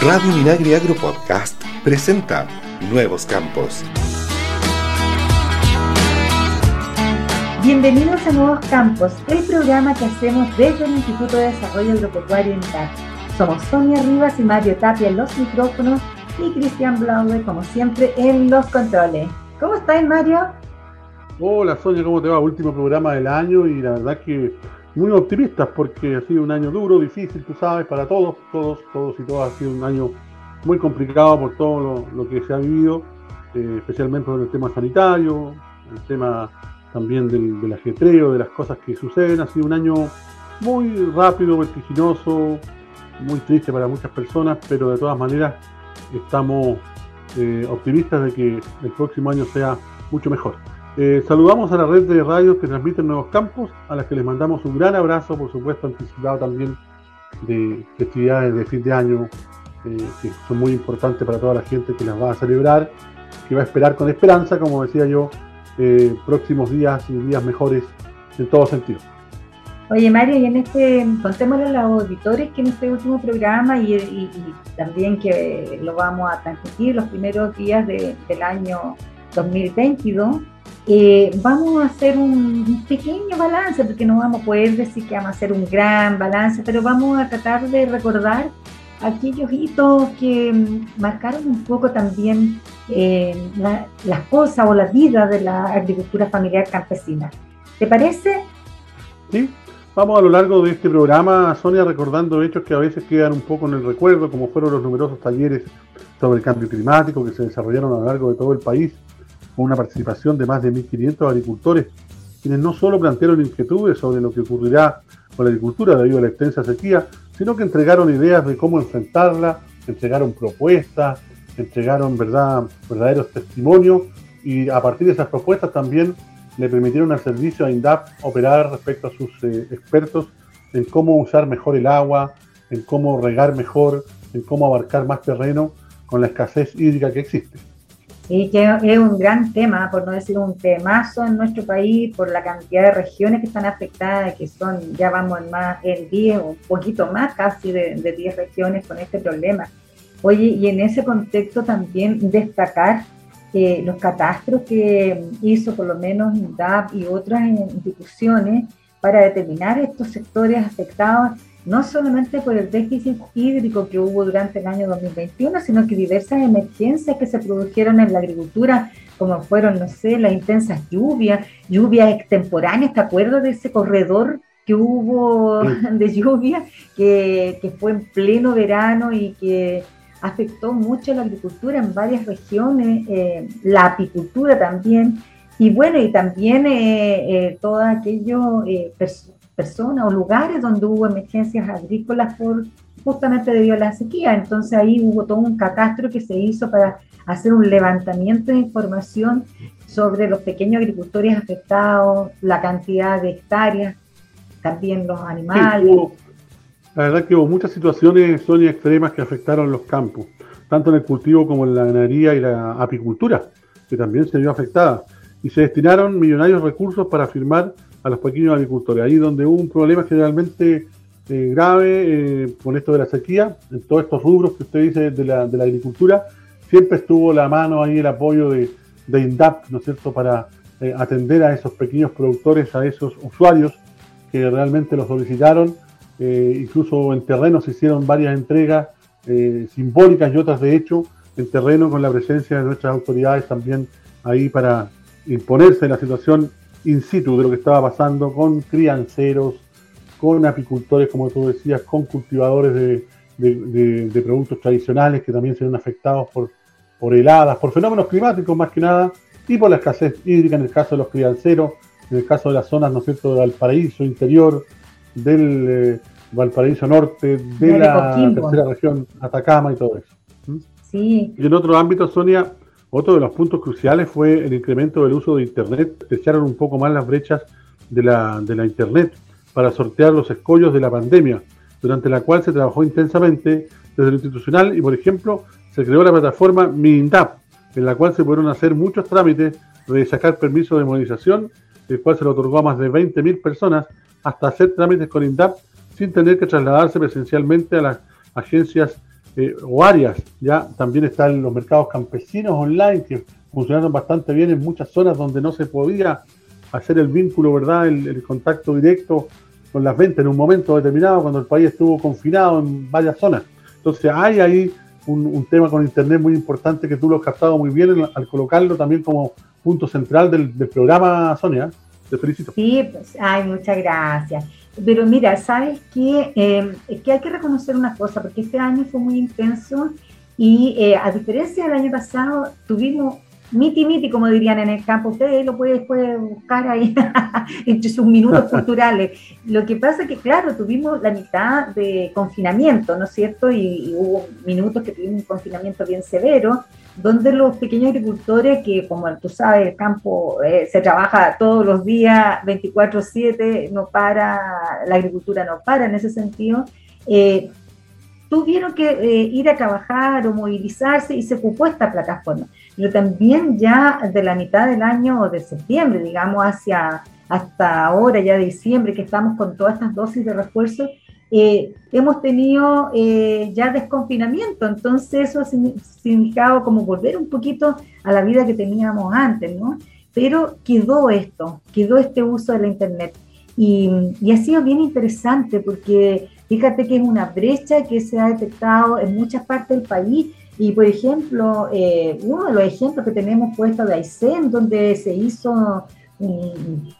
Radio Minagri Agro Podcast presenta Nuevos Campos. Bienvenidos a Nuevos Campos, el programa que hacemos desde el Instituto de Desarrollo Agropecuario INTAC. Somos Sonia Rivas y Mario Tapia en los micrófonos y Cristian Blaude, como siempre, en los controles. ¿Cómo estás, Mario? Hola, Sonia, ¿cómo te va? Último programa del año y la verdad que muy optimistas porque ha sido un año duro, difícil, tú sabes, para todos, todos, todos y todas. Ha sido un año muy complicado por todo lo, que se ha vivido, eh, especialmente por el tema sanitario, el tema también del, del, ajetreo, de las cosas que suceden. Ha sido un año muy rápido, vertiginoso, muy triste para muchas personas, pero de todas maneras estamos eh, optimistas de que el próximo año sea mucho mejor. Eh, saludamos a la red de radios que transmiten Nuevos Campos, a las que les mandamos un gran abrazo, por supuesto, anticipado también de festividades de fin de año, eh, que son muy importantes para toda la gente que las va a celebrar, que va a esperar con esperanza, como decía yo, próximos días y días mejores en todo sentido. Oye, Mario, y en este, contémosle a los auditores que en este último programa y, también que lo vamos a transmitir los primeros días del año 2022, eh, vamos a hacer un pequeño balance, porque no vamos a poder decir que vamos a hacer un gran balance, pero vamos a tratar de recordar aquellos hitos que marcaron un poco también eh, las cosas o la vida de la agricultura familiar campesina. ¿Te parece? Sí, Vamos a lo largo de este programa, Sonia, recordando hechos que a veces quedan un poco en el recuerdo, como fueron los numerosos talleres sobre el cambio climático que se desarrollaron a lo largo de todo el país, con una participación de más de 1.500 agricultores, quienes no solo plantearon inquietudes sobre lo que ocurrirá con la agricultura debido a la extensa sequía, sino que entregaron ideas de cómo enfrentarla, entregaron propuestas, entregaron verdad, verdaderos testimonios y a partir de esas propuestas también le permitieron al servicio a INDAP operar respecto a sus eh, expertos en cómo usar mejor el agua, en cómo regar mejor, en cómo abarcar más terreno con la escasez hídrica que existe. Y que es un gran tema, por no decir un temazo en nuestro país, por la cantidad de regiones que están afectadas, que son, ya vamos en más, en 10 o un poquito más casi de, de 10 regiones con este problema. Oye, y en ese contexto también destacar los catastros que hizo por lo menos INDAP y otras instituciones para determinar estos sectores afectados no solamente por el déficit hídrico que hubo durante el año 2021, sino que diversas emergencias que se produjeron en la agricultura, como fueron, no sé, las intensas lluvias, lluvias extemporáneas, ¿te acuerdas de ese corredor que hubo de lluvia que, que fue en pleno verano y que afectó mucho la agricultura en varias regiones, eh, la apicultura también, y bueno, y también eh, eh, todos aquellos personas o lugares donde hubo emergencias agrícolas por justamente debido a la sequía. Entonces ahí hubo todo un catastro que se hizo para hacer un levantamiento de información sobre los pequeños agricultores afectados, la cantidad de hectáreas, también los animales. La verdad que hubo muchas situaciones, Sonia, extremas que afectaron los campos, tanto en el cultivo como en la ganadería y la apicultura, que también se vio afectada. Y se destinaron millonarios recursos para firmar a los pequeños agricultores. Ahí donde hubo un problema generalmente eh, grave eh, con esto de la sequía, en todos estos rubros que usted dice de la, de la agricultura, siempre estuvo la mano ahí el apoyo de, de INDAP, ¿no es cierto?, para eh, atender a esos pequeños productores, a esos usuarios que realmente lo solicitaron eh, incluso en terreno se hicieron varias entregas simbólicas y otras de hecho en terreno con la presencia de nuestras autoridades también ahí para imponerse la situación in situ de lo que estaba pasando con crianceros, con apicultores, como tú decías, con cultivadores de, productos tradicionales que también se ven afectados por, por heladas, por fenómenos climáticos más que nada, y por la escasez hídrica en el caso de los crianceros, en el caso de las zonas, ¿no es cierto?, del paraíso interior, del eh, Valparaíso Norte, de, la tercera región, Atacama y todo eso. ¿Mm? Sí. Y en otro ámbito, Sonia, otro de los puntos cruciales fue el incremento del uso de Internet. Echaron un poco más las brechas de la, de la Internet para sortear los escollos de la pandemia, durante la cual se trabajó intensamente desde lo institucional y, por ejemplo, se creó la plataforma MINDAP, en la cual se pudieron hacer muchos trámites de sacar permiso de movilización, el cual se le otorgó a más de 20.000 personas hasta hacer trámites con INDAP sin tener que trasladarse presencialmente a las agencias eh, o áreas. Ya también están los mercados campesinos online que funcionaron bastante bien en muchas zonas donde no se podía hacer el vínculo, ¿verdad? El, contacto directo con las ventas en un momento determinado cuando el país estuvo confinado en varias zonas. Entonces hay ahí un, tema con Internet muy importante que tú lo has captado muy bien al colocarlo también como punto central del, programa, Sonia. Te felicito. Sí, pues, ay, muchas gracias. Pero mira, ¿sabes qué? Eh, es que hay que reconocer una cosa, porque este año fue muy intenso y eh, a diferencia del año pasado, tuvimos miti miti, como dirían en el campo. Ustedes lo pueden después buscar ahí entre sus minutos culturales. Lo que pasa es que, claro, tuvimos la mitad de confinamiento, ¿no es cierto? Y, hubo minutos que tuvimos un confinamiento bien severo, donde los pequeños agricultores, que como tú sabes, el campo eh, se trabaja todos los días, 24/7, no para, la agricultura no para en ese sentido. Eh, tuvieron que eh, ir a trabajar o movilizarse y se ocupó esta plataforma pero también ya de la mitad del año de septiembre, digamos, hacia hasta ahora, ya diciembre, que estamos con todas estas dosis de refuerzo, eh, hemos tenido eh, ya desconfinamiento, entonces eso ha significado como volver un poquito a la vida que teníamos antes, ¿no? Pero quedó esto, quedó este uso de la Internet. Y, y, ha sido bien interesante porque fíjate que es una brecha que se ha detectado en muchas partes del país y por ejemplo, eh, uno de los ejemplos que tenemos puesto de Aysén, donde se hizo un,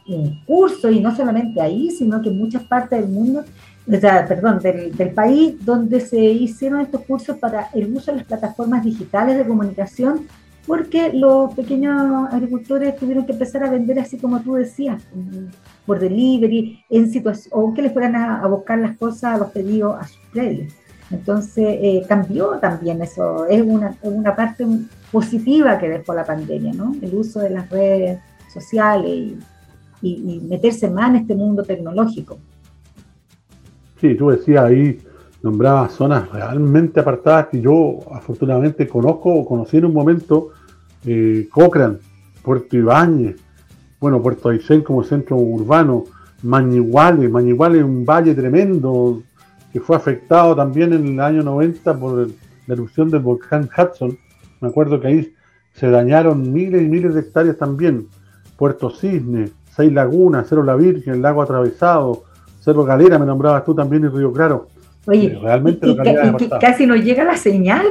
curso, y no solamente ahí, sino que en muchas partes del mundo, o sea, perdón, del, del, país, donde se hicieron estos cursos para el uso de las plataformas digitales de comunicación, porque los pequeños agricultores tuvieron que empezar a vender así como tú decías, por delivery, en situación, o que les fueran a, buscar las cosas, los pedidos a sus predios. Entonces eh, cambió también eso, es una, una, parte positiva que dejó la pandemia, ¿no? El uso de las redes sociales y, meterse más en este mundo tecnológico. Sí, tú decías ahí, nombrabas zonas realmente apartadas que yo afortunadamente conozco o conocí en un momento, eh, Cochrane, Puerto Ibáñez, bueno, Puerto Aysén como centro urbano, Mañiguale, Mañiguale es un valle tremendo, que fue afectado también en el año 90 por la erupción del volcán Hudson. Me acuerdo que ahí se dañaron miles y miles de hectáreas también. Puerto Cisne, Seis Lagunas, Cerro La Virgen, el lago atravesado, Cerro Galera, me nombrabas tú también y Río Claro. Oye, eh, realmente casi no llega la señal.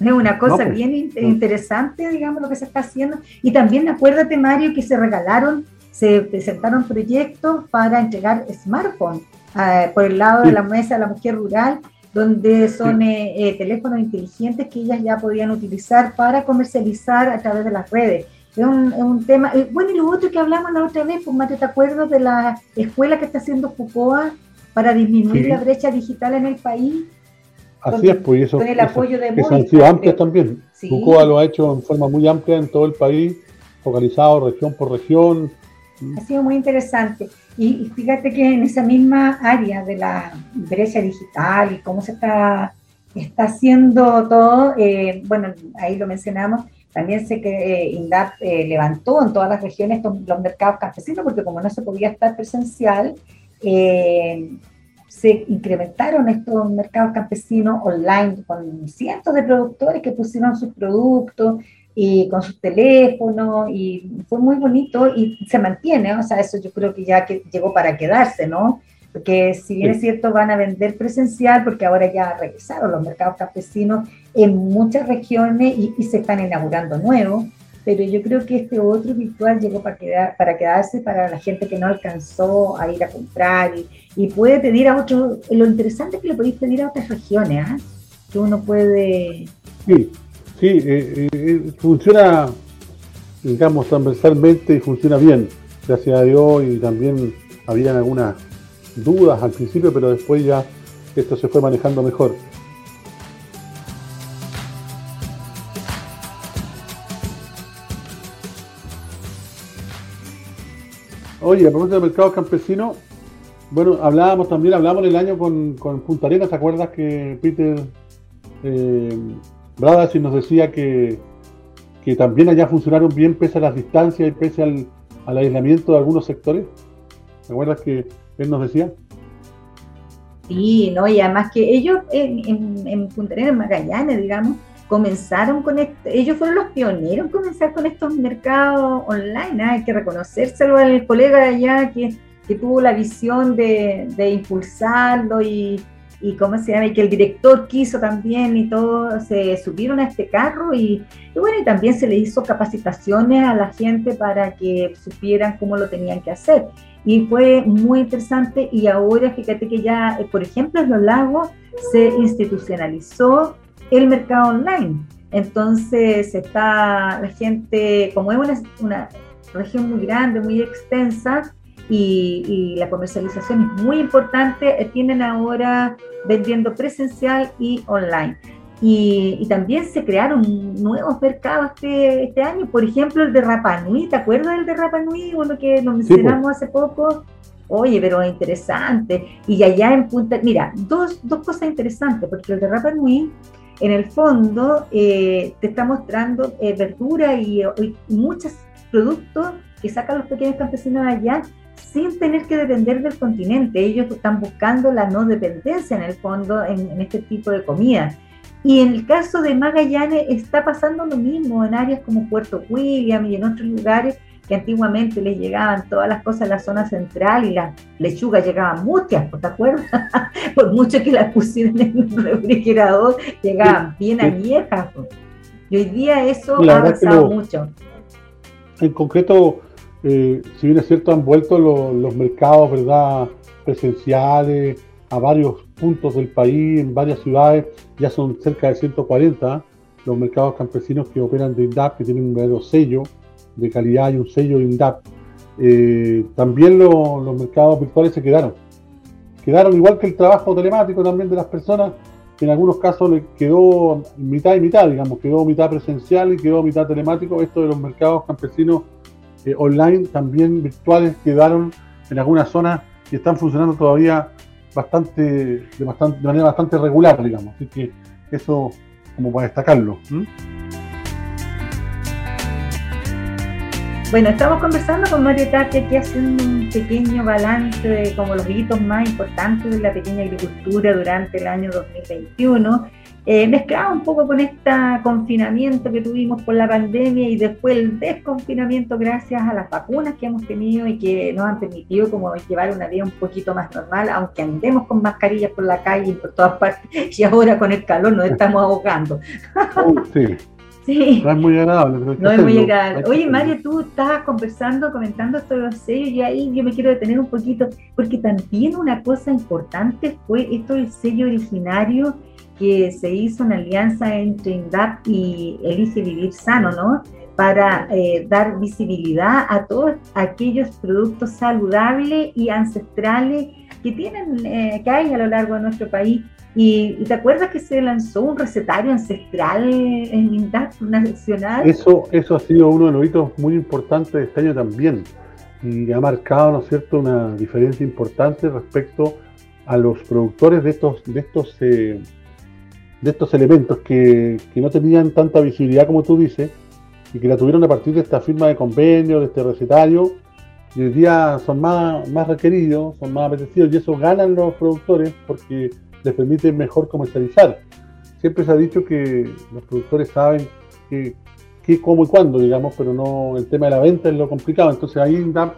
Es una cosa pues, bien interesante, digamos, lo que se está haciendo. Y también acuérdate, Mario, que se regalaron, se presentaron proyectos para entregar smartphones Ah, por el lado de la mesa de la mujer rural, donde son eh, eh, teléfonos inteligentes que ellas ya podían utilizar para comercializar a través de las redes. Es un, es un tema. Eh, bueno, y lo otro que hablamos la otra vez, pues Mate, ¿te acuerdas de la escuela que está haciendo Foucault para disminuir la brecha digital en el país? Así es, pues eso, con el apoyo de han sido amplias también. Foucault lo ha hecho en forma muy amplia en todo el país, focalizado región por región. Ha sido muy interesante. Y, fíjate que en esa misma área de la brecha digital y cómo se está, está haciendo todo, eh, bueno, ahí lo mencionamos, también sé que eh, INDAP eh, levantó en todas las regiones los mercados campesinos, porque como no se podía estar presencial, se incrementaron estos mercados campesinos online con cientos de productores que pusieron sus productos y con sus teléfonos y fue muy bonito y se mantiene, o sea, eso yo creo que ya que llegó para quedarse, ¿no? Porque si bien es cierto van a vender presencial, porque ahora ya regresaron los mercados campesinos en muchas regiones y, se están inaugurando nuevos, pero yo creo que este otro virtual llegó para, quedar, para quedarse para la gente que no alcanzó a ir a comprar y, puede pedir a otros, lo interesante es que le podéis pedir a otras regiones, ¿ah? que uno puede... Sí Sí, eh, eh, funciona, digamos, transversalmente y funciona bien, gracias a Dios, y también habían algunas dudas al principio, pero después ya esto se fue manejando mejor. Oye, a propósito del mercado campesino, bueno, hablábamos también, hablábamos el año con, con Punta Arenas, ¿te acuerdas que Peter eh, y nos decía que, que también allá funcionaron bien pese a las distancias y pese al, aislamiento de algunos sectores. ¿Te acuerdas que él nos decía? Sí, ¿no? Y además que ellos en, en, en Punta Arenas, en Magallanes, digamos, comenzaron con esto, ellos fueron los pioneros en comenzar con estos mercados online, ¿ah? hay que reconocérselo al colega allá que, que tuvo la visión de, de impulsarlo y, y cómo se llama, y que el director quiso también y todo, se subieron a este carro y, y, bueno, y también se le hizo capacitaciones a la gente para que supieran cómo lo tenían que hacer. Y fue muy interesante y ahora fíjate que ya, eh, por ejemplo, en los lagos se institucionalizó el mercado online. Entonces está la gente, como es una, una región muy grande, muy extensa, y, y, la comercialización es muy importante, eh, tienen ahora vendiendo presencial y online. Y, y, también se crearon nuevos mercados este, este, año, por ejemplo el de Rapanui, ¿te acuerdas del de Rapanui? Uno que lo mencionamos sí, pues. hace poco. Oye, pero interesante. Y allá en Punta, mira, dos, dos cosas interesantes, porque el de Rapanui, en el fondo, eh, te está mostrando eh, verdura y, y muchos productos que sacan los pequeños campesinos allá sin tener que depender del continente. Ellos están buscando la no dependencia en el fondo en, en, este tipo de comida. Y en el caso de Magallanes está pasando lo mismo en áreas como Puerto William y en otros lugares que antiguamente les llegaban todas las cosas a la zona central y las lechugas llegaban muchas, ¿te acuerdas? Por mucho que las pusieran en un refrigerador, llegaban bien añejas. Y hoy día eso ha avanzado mucho. En concreto, eh, si bien es cierto, han vuelto lo, los mercados ¿verdad? presenciales a varios puntos del país, en varias ciudades, ya son cerca de 140 los mercados campesinos que operan de INDAP, que tienen un verdadero sello de calidad y un sello de INDAP. Eh, también lo, los mercados virtuales se quedaron. Quedaron igual que el trabajo telemático también de las personas, que en algunos casos le quedó mitad y mitad, digamos, quedó mitad presencial y quedó mitad telemático. Esto de los mercados campesinos eh, online, también virtuales, quedaron en algunas zonas y están funcionando todavía bastante de, bastante, de manera bastante regular, digamos. Así que eso como para destacarlo. Bueno, estamos conversando con Mario Tati aquí haciendo un pequeño balance de como los hitos más importantes de la pequeña agricultura durante el año 2021 eh, mezclado un poco con este confinamiento que tuvimos por la pandemia y después el desconfinamiento gracias a las vacunas que hemos tenido y que nos han permitido como llevar una vida un poquito más normal, aunque andemos con mascarillas por la calle y por todas partes y ahora con el calor nos estamos ahogando. sí. Sí. No es muy agradable. Pero no es muy agradable. Oye, Mario, tú estabas conversando, comentando de los sellos y ahí yo me quiero detener un poquito, porque también una cosa importante fue esto del sello originario que se hizo una alianza entre INDAP y Elige Vivir Sano, ¿no? Para eh, dar visibilidad a todos aquellos productos saludables y ancestrales que tienen, eh, que hay a lo largo de nuestro país. Y, te acuerdas que se lanzó un recetario ancestral en INDAP nacional? Eso, eso ha sido uno de los hitos muy importantes de este año también. Y ha marcado, ¿no es cierto?, una diferencia importante respecto a los productores de estos, de estos eh, de estos elementos que, que, no tenían tanta visibilidad como tú dices y que la tuvieron a partir de esta firma de convenio, de este recetario, y hoy día son más, más requeridos, son más apetecidos y eso ganan los productores porque les permite mejor comercializar. Siempre se ha dicho que los productores saben qué, cómo y cuándo, digamos, pero no el tema de la venta es lo complicado. Entonces ahí INDAP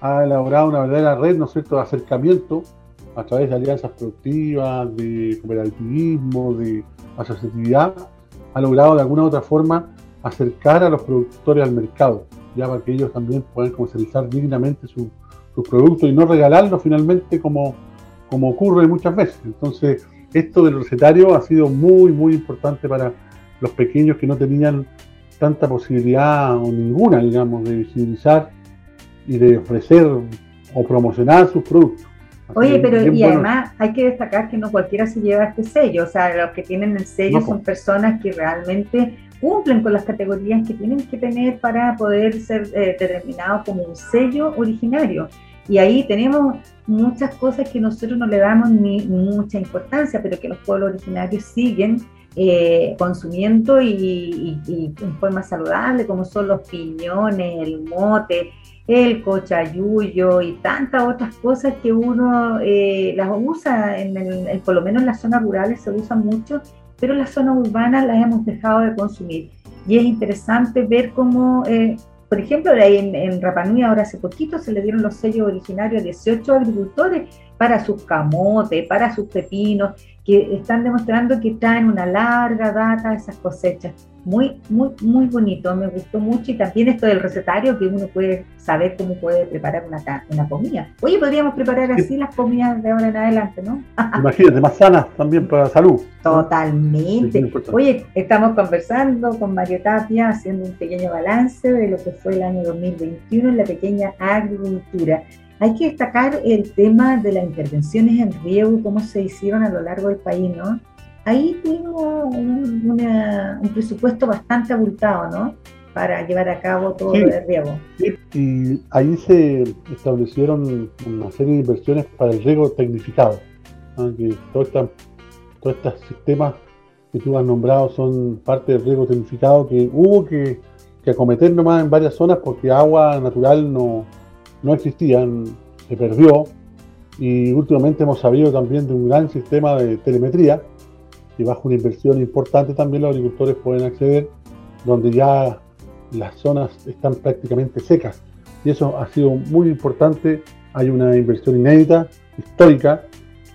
ha elaborado una verdadera red, ¿no es cierto?, de acercamiento a través de alianzas productivas, de cooperativismo, de asociatividad, ha logrado de alguna u otra forma acercar a los productores al mercado, ya para que ellos también puedan comercializar dignamente sus su productos y no regalarlos finalmente como, como ocurre muchas veces. Entonces, esto del recetario ha sido muy, muy importante para los pequeños que no tenían tanta posibilidad o ninguna, digamos, de visibilizar y de ofrecer o promocionar sus productos. Oye, pero y bueno. además hay que destacar que no cualquiera se lleva este sello, o sea, los que tienen el sello no, son personas que realmente cumplen con las categorías que tienen que tener para poder ser eh, determinados como un sello originario. Y ahí tenemos muchas cosas que nosotros no le damos ni mucha importancia, pero que los pueblos originarios siguen eh, consumiendo y, en forma saludable, como son los piñones, el mote, el cochayuyo y tantas otras cosas que uno eh, las usa, en el, por lo menos en las zonas rurales se usa mucho, pero en las zonas urbanas las hemos dejado de consumir. Y es interesante ver cómo, eh, por ejemplo, en, en Rapanui ahora hace poquito se le dieron los sellos originarios a 18 agricultores para sus camotes, para sus pepinos, que están demostrando que traen una larga data esas cosechas. Muy, muy, muy bonito, me gustó mucho y también esto del recetario que uno puede saber cómo puede preparar una, una comida. Oye, podríamos preparar así las comidas de ahora en adelante, ¿no? Imagínate, más sanas también para la salud. Totalmente. Oye, estamos conversando con Mario Tapia, haciendo un pequeño balance de lo que fue el año 2021 en la pequeña agricultura. Hay que destacar el tema de las intervenciones en riego, cómo se hicieron a lo largo del país, ¿no? Ahí tuvimos un, presupuesto bastante abultado, ¿no? Para llevar a cabo todo el riego. Sí, y ahí se establecieron una serie de inversiones para el riego tecnificado. Que todos estos sistemas que tú has nombrado son parte del riego tecnificado que hubo que, que acometer nomás en varias zonas porque agua natural no, no existían, se perdió y últimamente hemos sabido también de un gran sistema de telemetría y bajo una inversión importante también los agricultores pueden acceder donde ya las zonas están prácticamente secas y eso ha sido muy importante. Hay una inversión inédita, histórica,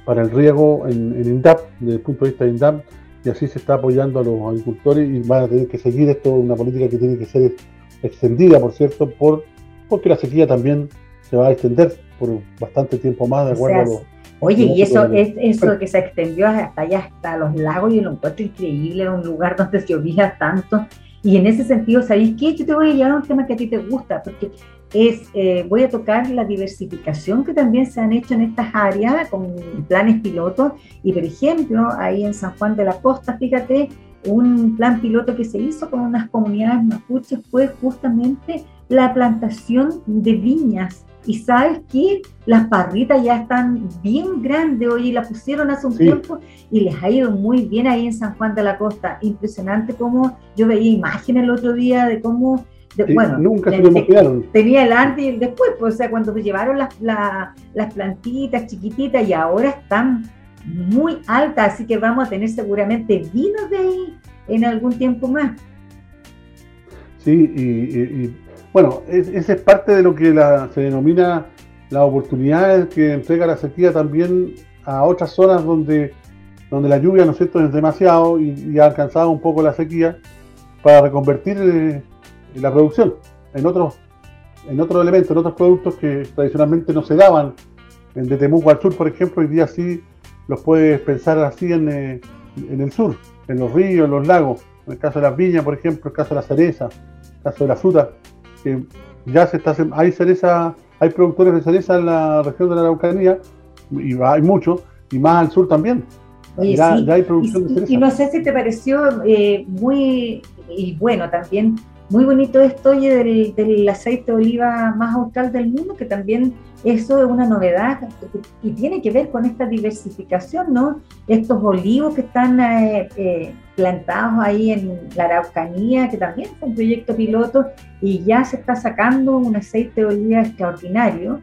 para el riego en, INDAP, desde el punto de vista de INDAP, y así se está apoyando a los agricultores y van a tener que seguir esto, una política que tiene que ser extendida, por cierto, por porque la sequía también se va a extender por bastante tiempo más, de acuerdo a lo, Oye, y eso es eso que se extendió hasta allá, hasta los lagos, y lo encuentro increíble, era un lugar donde se llovía tanto. Y en ese sentido, ¿sabéis qué? Yo te voy a llevar a un tema que a ti te gusta, porque es, eh, voy a tocar la diversificación que también se han hecho en estas áreas con planes pilotos. Y por ejemplo, ahí en San Juan de la Costa, fíjate, un plan piloto que se hizo con unas comunidades mapuches fue justamente la plantación de viñas. Y sabes que las parritas ya están bien grandes, hoy la pusieron hace un tiempo y les ha ido muy bien ahí en San Juan de la Costa. Impresionante como yo veía imágenes el otro día de cómo bueno, nunca se lo Tenía el antes y el después, pues, o sea, cuando llevaron las, las plantitas chiquititas y ahora están muy altas, así que vamos a tener seguramente vinos de ahí en algún tiempo más. Sí, y bueno, esa es parte de lo que se denomina las oportunidades que entrega la sequía también a otras zonas donde, donde la lluvia ¿no es, es demasiado y, ha alcanzado un poco la sequía para reconvertir eh, la producción en otros en elementos, en otros productos que tradicionalmente no se daban. En de Temuco al sur, por ejemplo, hoy día sí los puedes pensar así en, eh, en el sur, en los ríos, en los lagos. En el caso de las viñas, por ejemplo, en el caso de la cereza, en el caso de la fruta que ya se está hay cereza, hay productores de cereza en la región de la Araucanía, y hay muchos, y más al sur también. ya, hay producción y, de cereza. Y no sé si te pareció eh, muy, y bueno, también muy bonito esto del, aceite de oliva más austral del mundo, que también eso es una novedad y tiene que ver con esta diversificación, ¿no? Estos olivos que están eh, eh, plantados ahí en la Araucanía, que también es un proyecto piloto, y ya se está sacando un aceite de oliva extraordinario,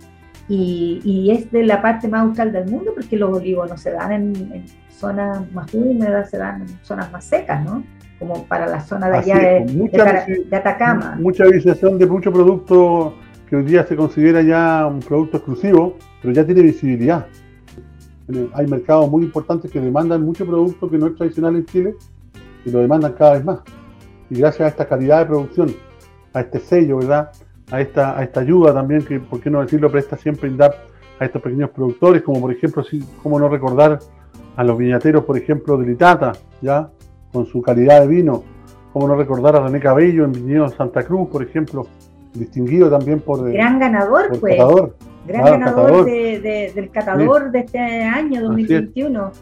y, es de la parte más austral del mundo, porque los olivos no se dan en, zonas más húmedas, se dan en zonas más secas, ¿no? Como para la zona de allá de, Atacama. Mucha visibilización de mucho producto que hoy día se considera ya un producto exclusivo, pero ya tiene visibilidad. Hay mercados muy importantes que demandan mucho producto que no es tradicional en Chile y lo demandan cada vez más. Y gracias a esta calidad de producción, a este sello, ¿verdad? A esta, a esta ayuda también, que por qué no decirlo, presta siempre INDAP a estos pequeños productores, como por ejemplo, si, cómo no recordar a los viñateros, por ejemplo, de Litata, ¿ya? Con su calidad de vino, cómo no recordar a René Cabello en Viñedo Santa Cruz, por ejemplo, distinguido también por... Gran ganador, pues. Gran ganador del catador de este año 2021.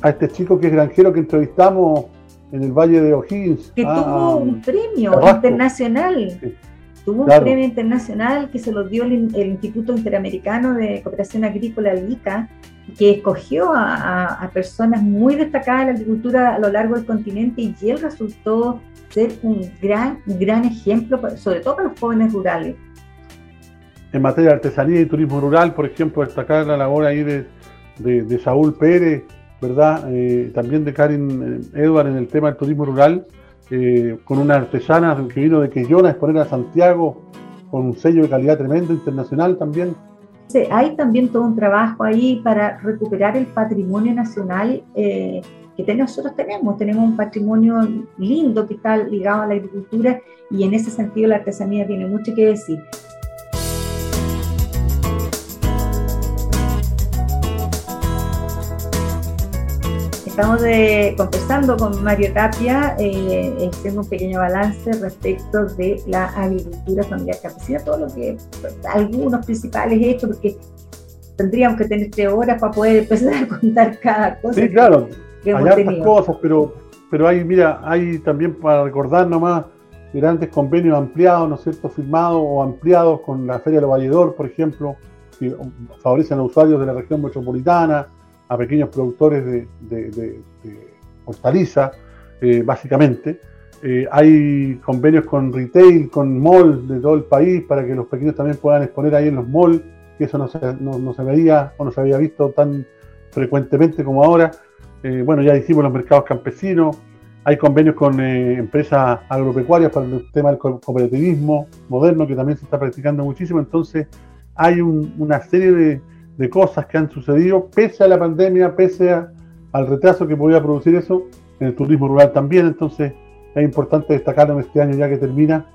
A este chico que es granjero que entrevistamos en el Valle de O'Higgins. Que ah, tuvo un premio internacional. Tuvo un premio internacional que se lo dio el, Instituto Interamericano de Cooperación Agrícola, el ICA, que escogió a, personas muy destacadas en la agricultura a lo largo del continente y él resultó ser un gran, gran ejemplo, sobre todo para los jóvenes rurales. En materia de artesanía y turismo rural, por ejemplo, destacar la labor ahí de, de, Saúl Pérez, ¿verdad? Eh, también de Karin eh, Edward en el tema del turismo rural, eh, con una artesana que vino de Quillona a exponer a Santiago, con un sello de calidad tremendo, internacional también. Sí, hay también todo un trabajo ahí para recuperar el patrimonio nacional que nosotros tenemos. Tenemos un patrimonio lindo que está ligado a la agricultura y en ese sentido la artesanía tiene mucho que decir. Estamos de, conversando con Mario Tapia, eh, haciendo un pequeño balance respecto de la agricultura familiar campesina, todo lo que, algunos principales hechos, porque tendríamos que tener tres horas para poder empezar a contar cada cosa. Sí, claro, hay hartas cosas, pero, pero hay, mira, hay también para recordar nomás grandes convenios ampliados, ¿no es cierto?, firmados o ampliados con la Feria del Valledor, por ejemplo, que favorecen a usuarios de la región metropolitana, a pequeños productores de, de, hortaliza, eh, básicamente. Eh, hay convenios con retail, con mall de todo el país para que los pequeños también puedan exponer ahí en los malls, que eso no se, no, se veía o no se había visto tan frecuentemente como ahora. Eh, bueno, ya dijimos los mercados campesinos, hay convenios con empresas agropecuarias para el tema del cooperativismo moderno que también se está practicando muchísimo, entonces hay una serie de, de cosas que han sucedido pese a la pandemia, pese al retraso que podía producir eso en el turismo rural también. Entonces es importante destacarlo en este año ya que termina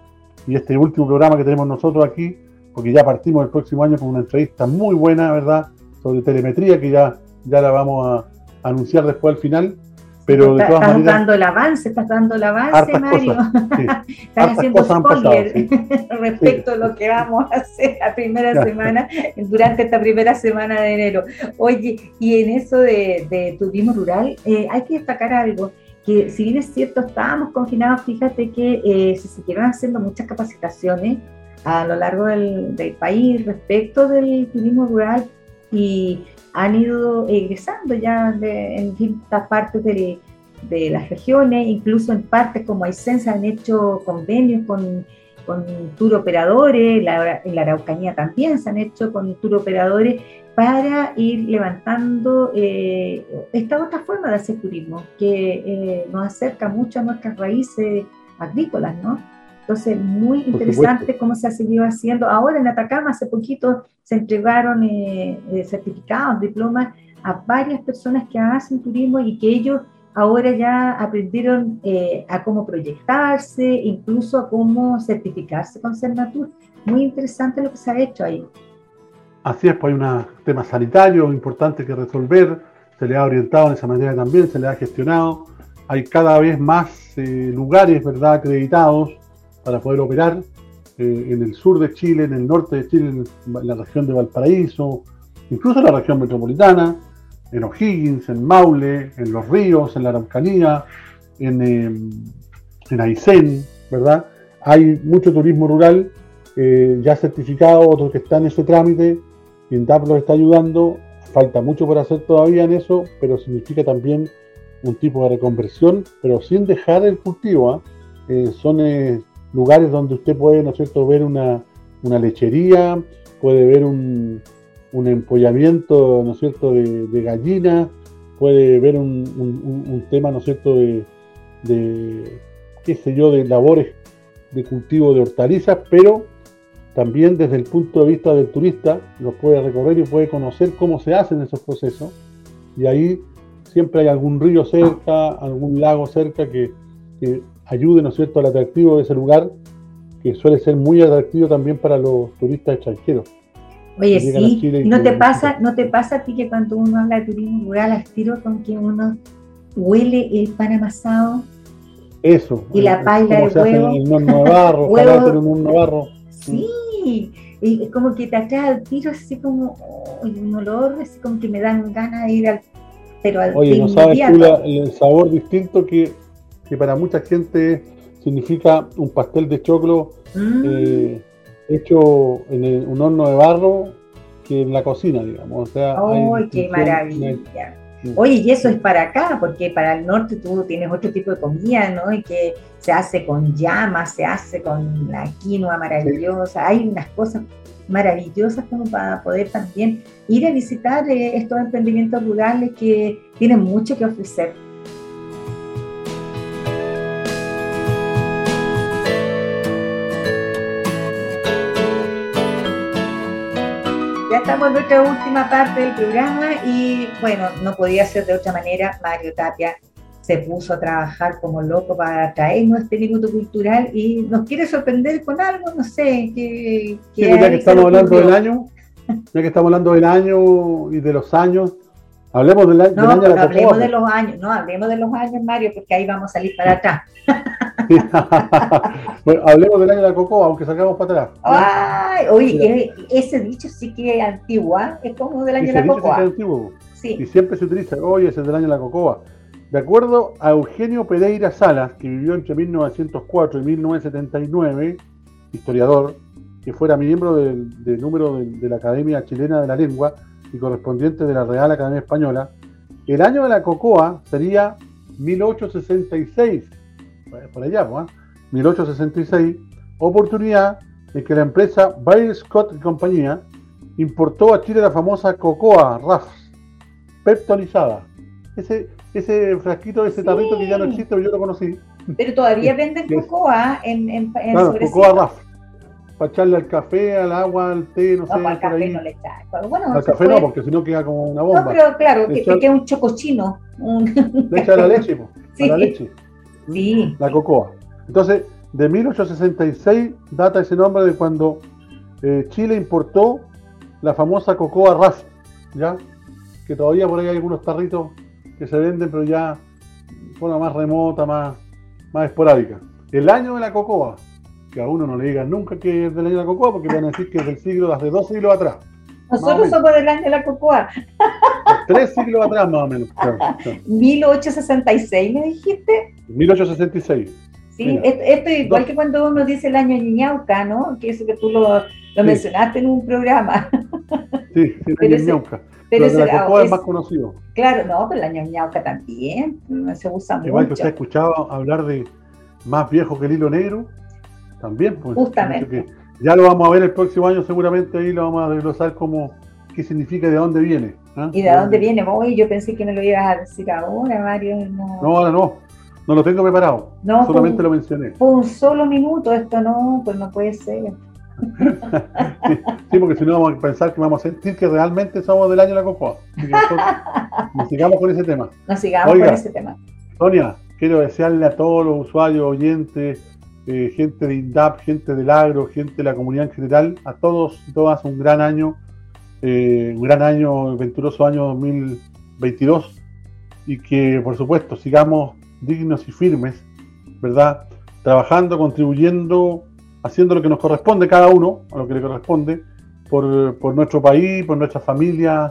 y este último programa que tenemos nosotros aquí, porque ya partimos el próximo año con una entrevista muy buena, ¿verdad? Sobre telemetría que ya, ya la vamos a anunciar después al final. Pero de todas estás dando el avance, estás dando el avance, Mario. estás haciendo spoiler respecto a lo que vamos a hacer la primera semana, durante esta primera semana de enero. Oye, y en eso de, turismo rural, eh, hay que destacar algo que si bien es cierto, estábamos confinados, fíjate que eh, se siguieron haciendo muchas capacitaciones a lo largo del, del, país respecto del turismo rural y han ido egresando ya en distintas partes de, las regiones, incluso en partes como se han hecho convenios con, con tour operadores, la, en la Araucanía también se han hecho con tour operadores para ir levantando eh, esta otra forma de hacer turismo que eh, nos acerca mucho a nuestras raíces agrícolas, ¿no? Entonces, muy interesante cómo se ha seguido haciendo. Ahora en Atacama, hace poquito, se entregaron eh, eh, certificados, diplomas a varias personas que hacen turismo y que ellos ahora ya aprendieron eh, a cómo proyectarse, incluso a cómo certificarse con Cernatur. Muy interesante lo que se ha hecho ahí. Así es, pues hay un tema sanitario importante que resolver, se le ha orientado en esa manera también, se le ha gestionado. Hay cada vez más lugares, ¿verdad?, acreditados para poder operar eh, en el sur de Chile, en el norte de Chile, en la región de Valparaíso, incluso en la región metropolitana, en O'Higgins, en Maule, en Los Ríos, en la Araucanía, en, eh, en Aysén, ¿verdad? Hay mucho turismo rural eh, ya certificado, otros que están en ese trámite, y en los está ayudando. Falta mucho por hacer todavía en eso, pero significa también un tipo de reconversión, pero sin dejar el cultivo. ¿ah? son lugares donde usted puede, ¿no es cierto?, ver una, lechería, puede ver un, un, empollamiento, ¿no es cierto?, de, gallina, puede ver un, tema, ¿no es cierto?, de, qué sé yo, de labores de cultivo de hortalizas, pero también desde el punto de vista del turista los puede recorrer y puede conocer cómo se hacen esos procesos. Y ahí siempre hay algún río cerca, algún lago cerca que ayude, ¿no es cierto?, al atractivo de ese lugar, que suele ser muy atractivo también para los turistas extranjeros. Oye, sí, ¿no te, pasa, ¿no te pasa a ti que cuando uno habla de turismo rural, al tiro con que uno huele el pan amasado? Eso. Y la paila de huevo. El navarro, huevo. navarro. Sí, y como que te atrae al tiro así como un olor, así como que me dan ganas de ir al... Pero al Oye, no sabes tú el sabor distinto que que para mucha gente significa un pastel de choclo Mm. eh, hecho en el- un horno de barro que en la cocina, digamos. O sea, ¡Ay, qué maravilla! Oye, y eso es para acá, porque para el norte tú tienes otro tipo de comida, ¿no? Y que se hace con llama, se hace con la quinoa maravillosa. Hay unas cosas maravillosas como para poder también ir a visitar eh, estos emprendimientos rurales que tienen mucho que ofrecer. Estamos en nuestra última parte del programa y bueno, no podía ser de otra manera. Mario Tapia se puso a trabajar como loco para traernos este minuto cultural y nos quiere sorprender con algo, no sé, que, que ya que estamos hablando del año, ya que estamos hablando del año y de los años, hablemos del, No, año de la hablemos de los años, no, hablemos de los años, Mario, porque ahí vamos a salir para atrás. bueno, hablemos del año de la cocoa, aunque sacamos para atrás. Ay, oye, Mira. eh, ese dicho sí que es antiguo, ¿ah? es como del año Ese de la sí es cocoa. y siempre se utiliza, oye, ese es del año de la cocoa. De acuerdo a Eugenio Pereira Salas, que vivió entre 1904 y 1979, historiador, que fuera miembro del, del número de, de la Academia Chilena de la Lengua y correspondiente de la Real Academia Española, el año de la cocoa sería 1866, por- por allá, ¿ah? 1866, oportunidad en que la empresa Bayer Scott y compañía importó a Chile la famosa cocoa RAF, peptonizada. Ese, ese frasquito, ese Sí. tarrito que ya no existe, pero yo lo conocí. pero todavía venden cocoa en, en, en Claro, cocoa RAF. Para echarle al café, al agua, al té, no sé, No, para el café ahí. no le echas. Bueno, al café puede- no, porque si no queda como una No, bomba. pero claro, que Echar- queda un chocochino. Un... Le echa la leche, po, Sí. a la leche. Sí, la cocoa. Entonces, de 1866 data ese nombre de cuando eh, Chile importó la famosa cocoa RAF, ¿ya? Que todavía por ahí hay algunos tarritos que se venden, pero ya de forma más remota, más, más esporádica. El año de la cocoa, que a uno no le digan nunca que es del año de la cocoa, porque van a decir que es del siglo, desde dos siglos atrás, nosotros somos del año de la cocoa. Tres siglos atrás más o menos. claro, claro. 1866, ¿me dijiste? 1866. Sí, Mira. esto, es igual Dos. que cuando uno dice el año Ñauca, ¿no? Que eso que tú lo, lo Sí. mencionaste en un programa. Sí, sí, el año Ñauca. Pero Pero la cocoa es- es más conocido. claro, no, pero el año Ñauca también se usa Igual que mucho. usted ha escuchado hablar de más viejo que el hilo negro, también, pues. Justamente. ya lo vamos a ver el próximo año, seguramente ahí lo vamos a desglosar como qué significa y de dónde viene. ¿ah? ¿Y de dónde viene? Voy, yo pensé que me lo ibas a decir ahora, Mario. No, No, ahora no, no lo tengo preparado, No, solamente fue, lo mencioné. fue un solo minuto, esto no, pues no puede ser. Sí, porque si no vamos a pensar que vamos a sentir que realmente somos del año de la nosotros nos sigamos con ese tema. No sigamos Oiga. con ese tema. Sonia, quiero desearle a todos los usuarios, oyentes, eh, gente de INDAP, gente del agro, gente de la comunidad en general, a todos y todas un gran año, eh, un gran año, venturoso año 2022 y que por supuesto sigamos dignos y firmes, ¿verdad? Trabajando, contribuyendo, haciendo lo que nos corresponde cada uno, a lo que le corresponde, por, por nuestro país, por nuestra familia,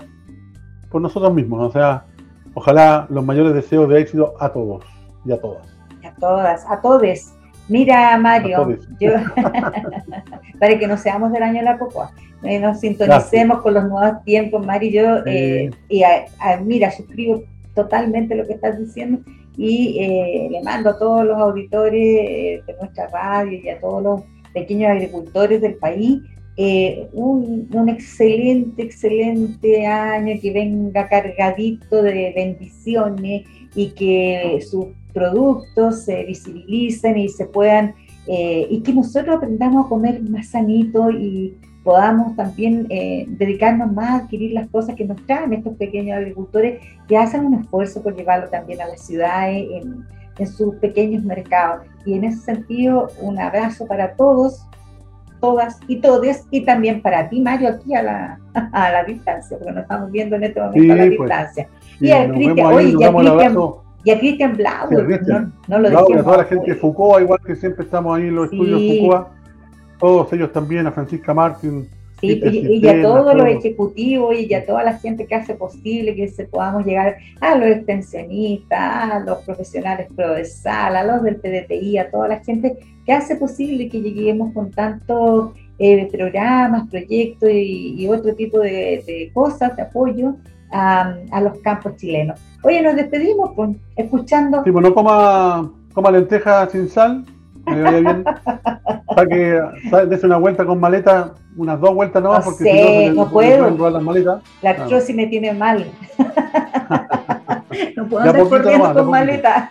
por nosotros mismos. O sea, ojalá los mayores deseos de éxito a todos y a todas. A todas, a todes. Mira, Mario, yo, para que no seamos del año de la cocoa, eh, nos sintonicemos con los nuevos tiempos, Mario, yo, eh, y a- a- mira, suscribo totalmente lo que estás diciendo y eh, le mando a todos los auditores de nuestra radio y a todos los pequeños agricultores del país eh, un, un excelente, excelente año que venga cargadito de bendiciones y que sus productos se visibilicen y se puedan, eh, y que nosotros aprendamos a comer más sanito y podamos también eh, dedicarnos más a adquirir las cosas que nos traen estos pequeños agricultores que hacen un esfuerzo por llevarlo también a las ciudades, en, en sus pequeños mercados. Y en ese sentido, un abrazo para todos, todas y todes, y también para ti, Mario, aquí a la, a la distancia, porque nos estamos viendo en este momento Sí, a la pues. distancia. Y Y nos Cristian, oye, y el Cristian. Y a Cristian Blau, Sí, no, no lo y a toda la gente de Foucault, igual que siempre estamos ahí en los Sí. estudios de Foucault, todos ellos también, a Francisca Martín, y, a todos los ejecutivos y a toda la gente que hace posible que se podamos llegar a los extensionistas, a los profesionales PRODESAL, a los del PDTI, a toda la gente que hace posible que lleguemos con tantos eh, programas, proyectos y, otro tipo de, cosas, de apoyo a, los campos chilenos. Oye, nos despedimos pues, escuchando... Sí, bueno, pues coma, coma lenteja sin sal, que vaya bien. Para que des una vuelta con maleta, unas dos vueltas no, porque si no, no puedo. las maletas. La claro. me tiene mal. no puedo andar corriendo con maleta.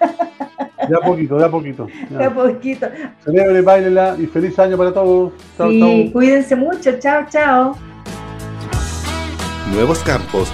De a poquito, de a poquito. De a poquito. Celebre, bailela y feliz año para todos. Chao, sí, cuídense mucho. Chao, chao. Nuevos Campos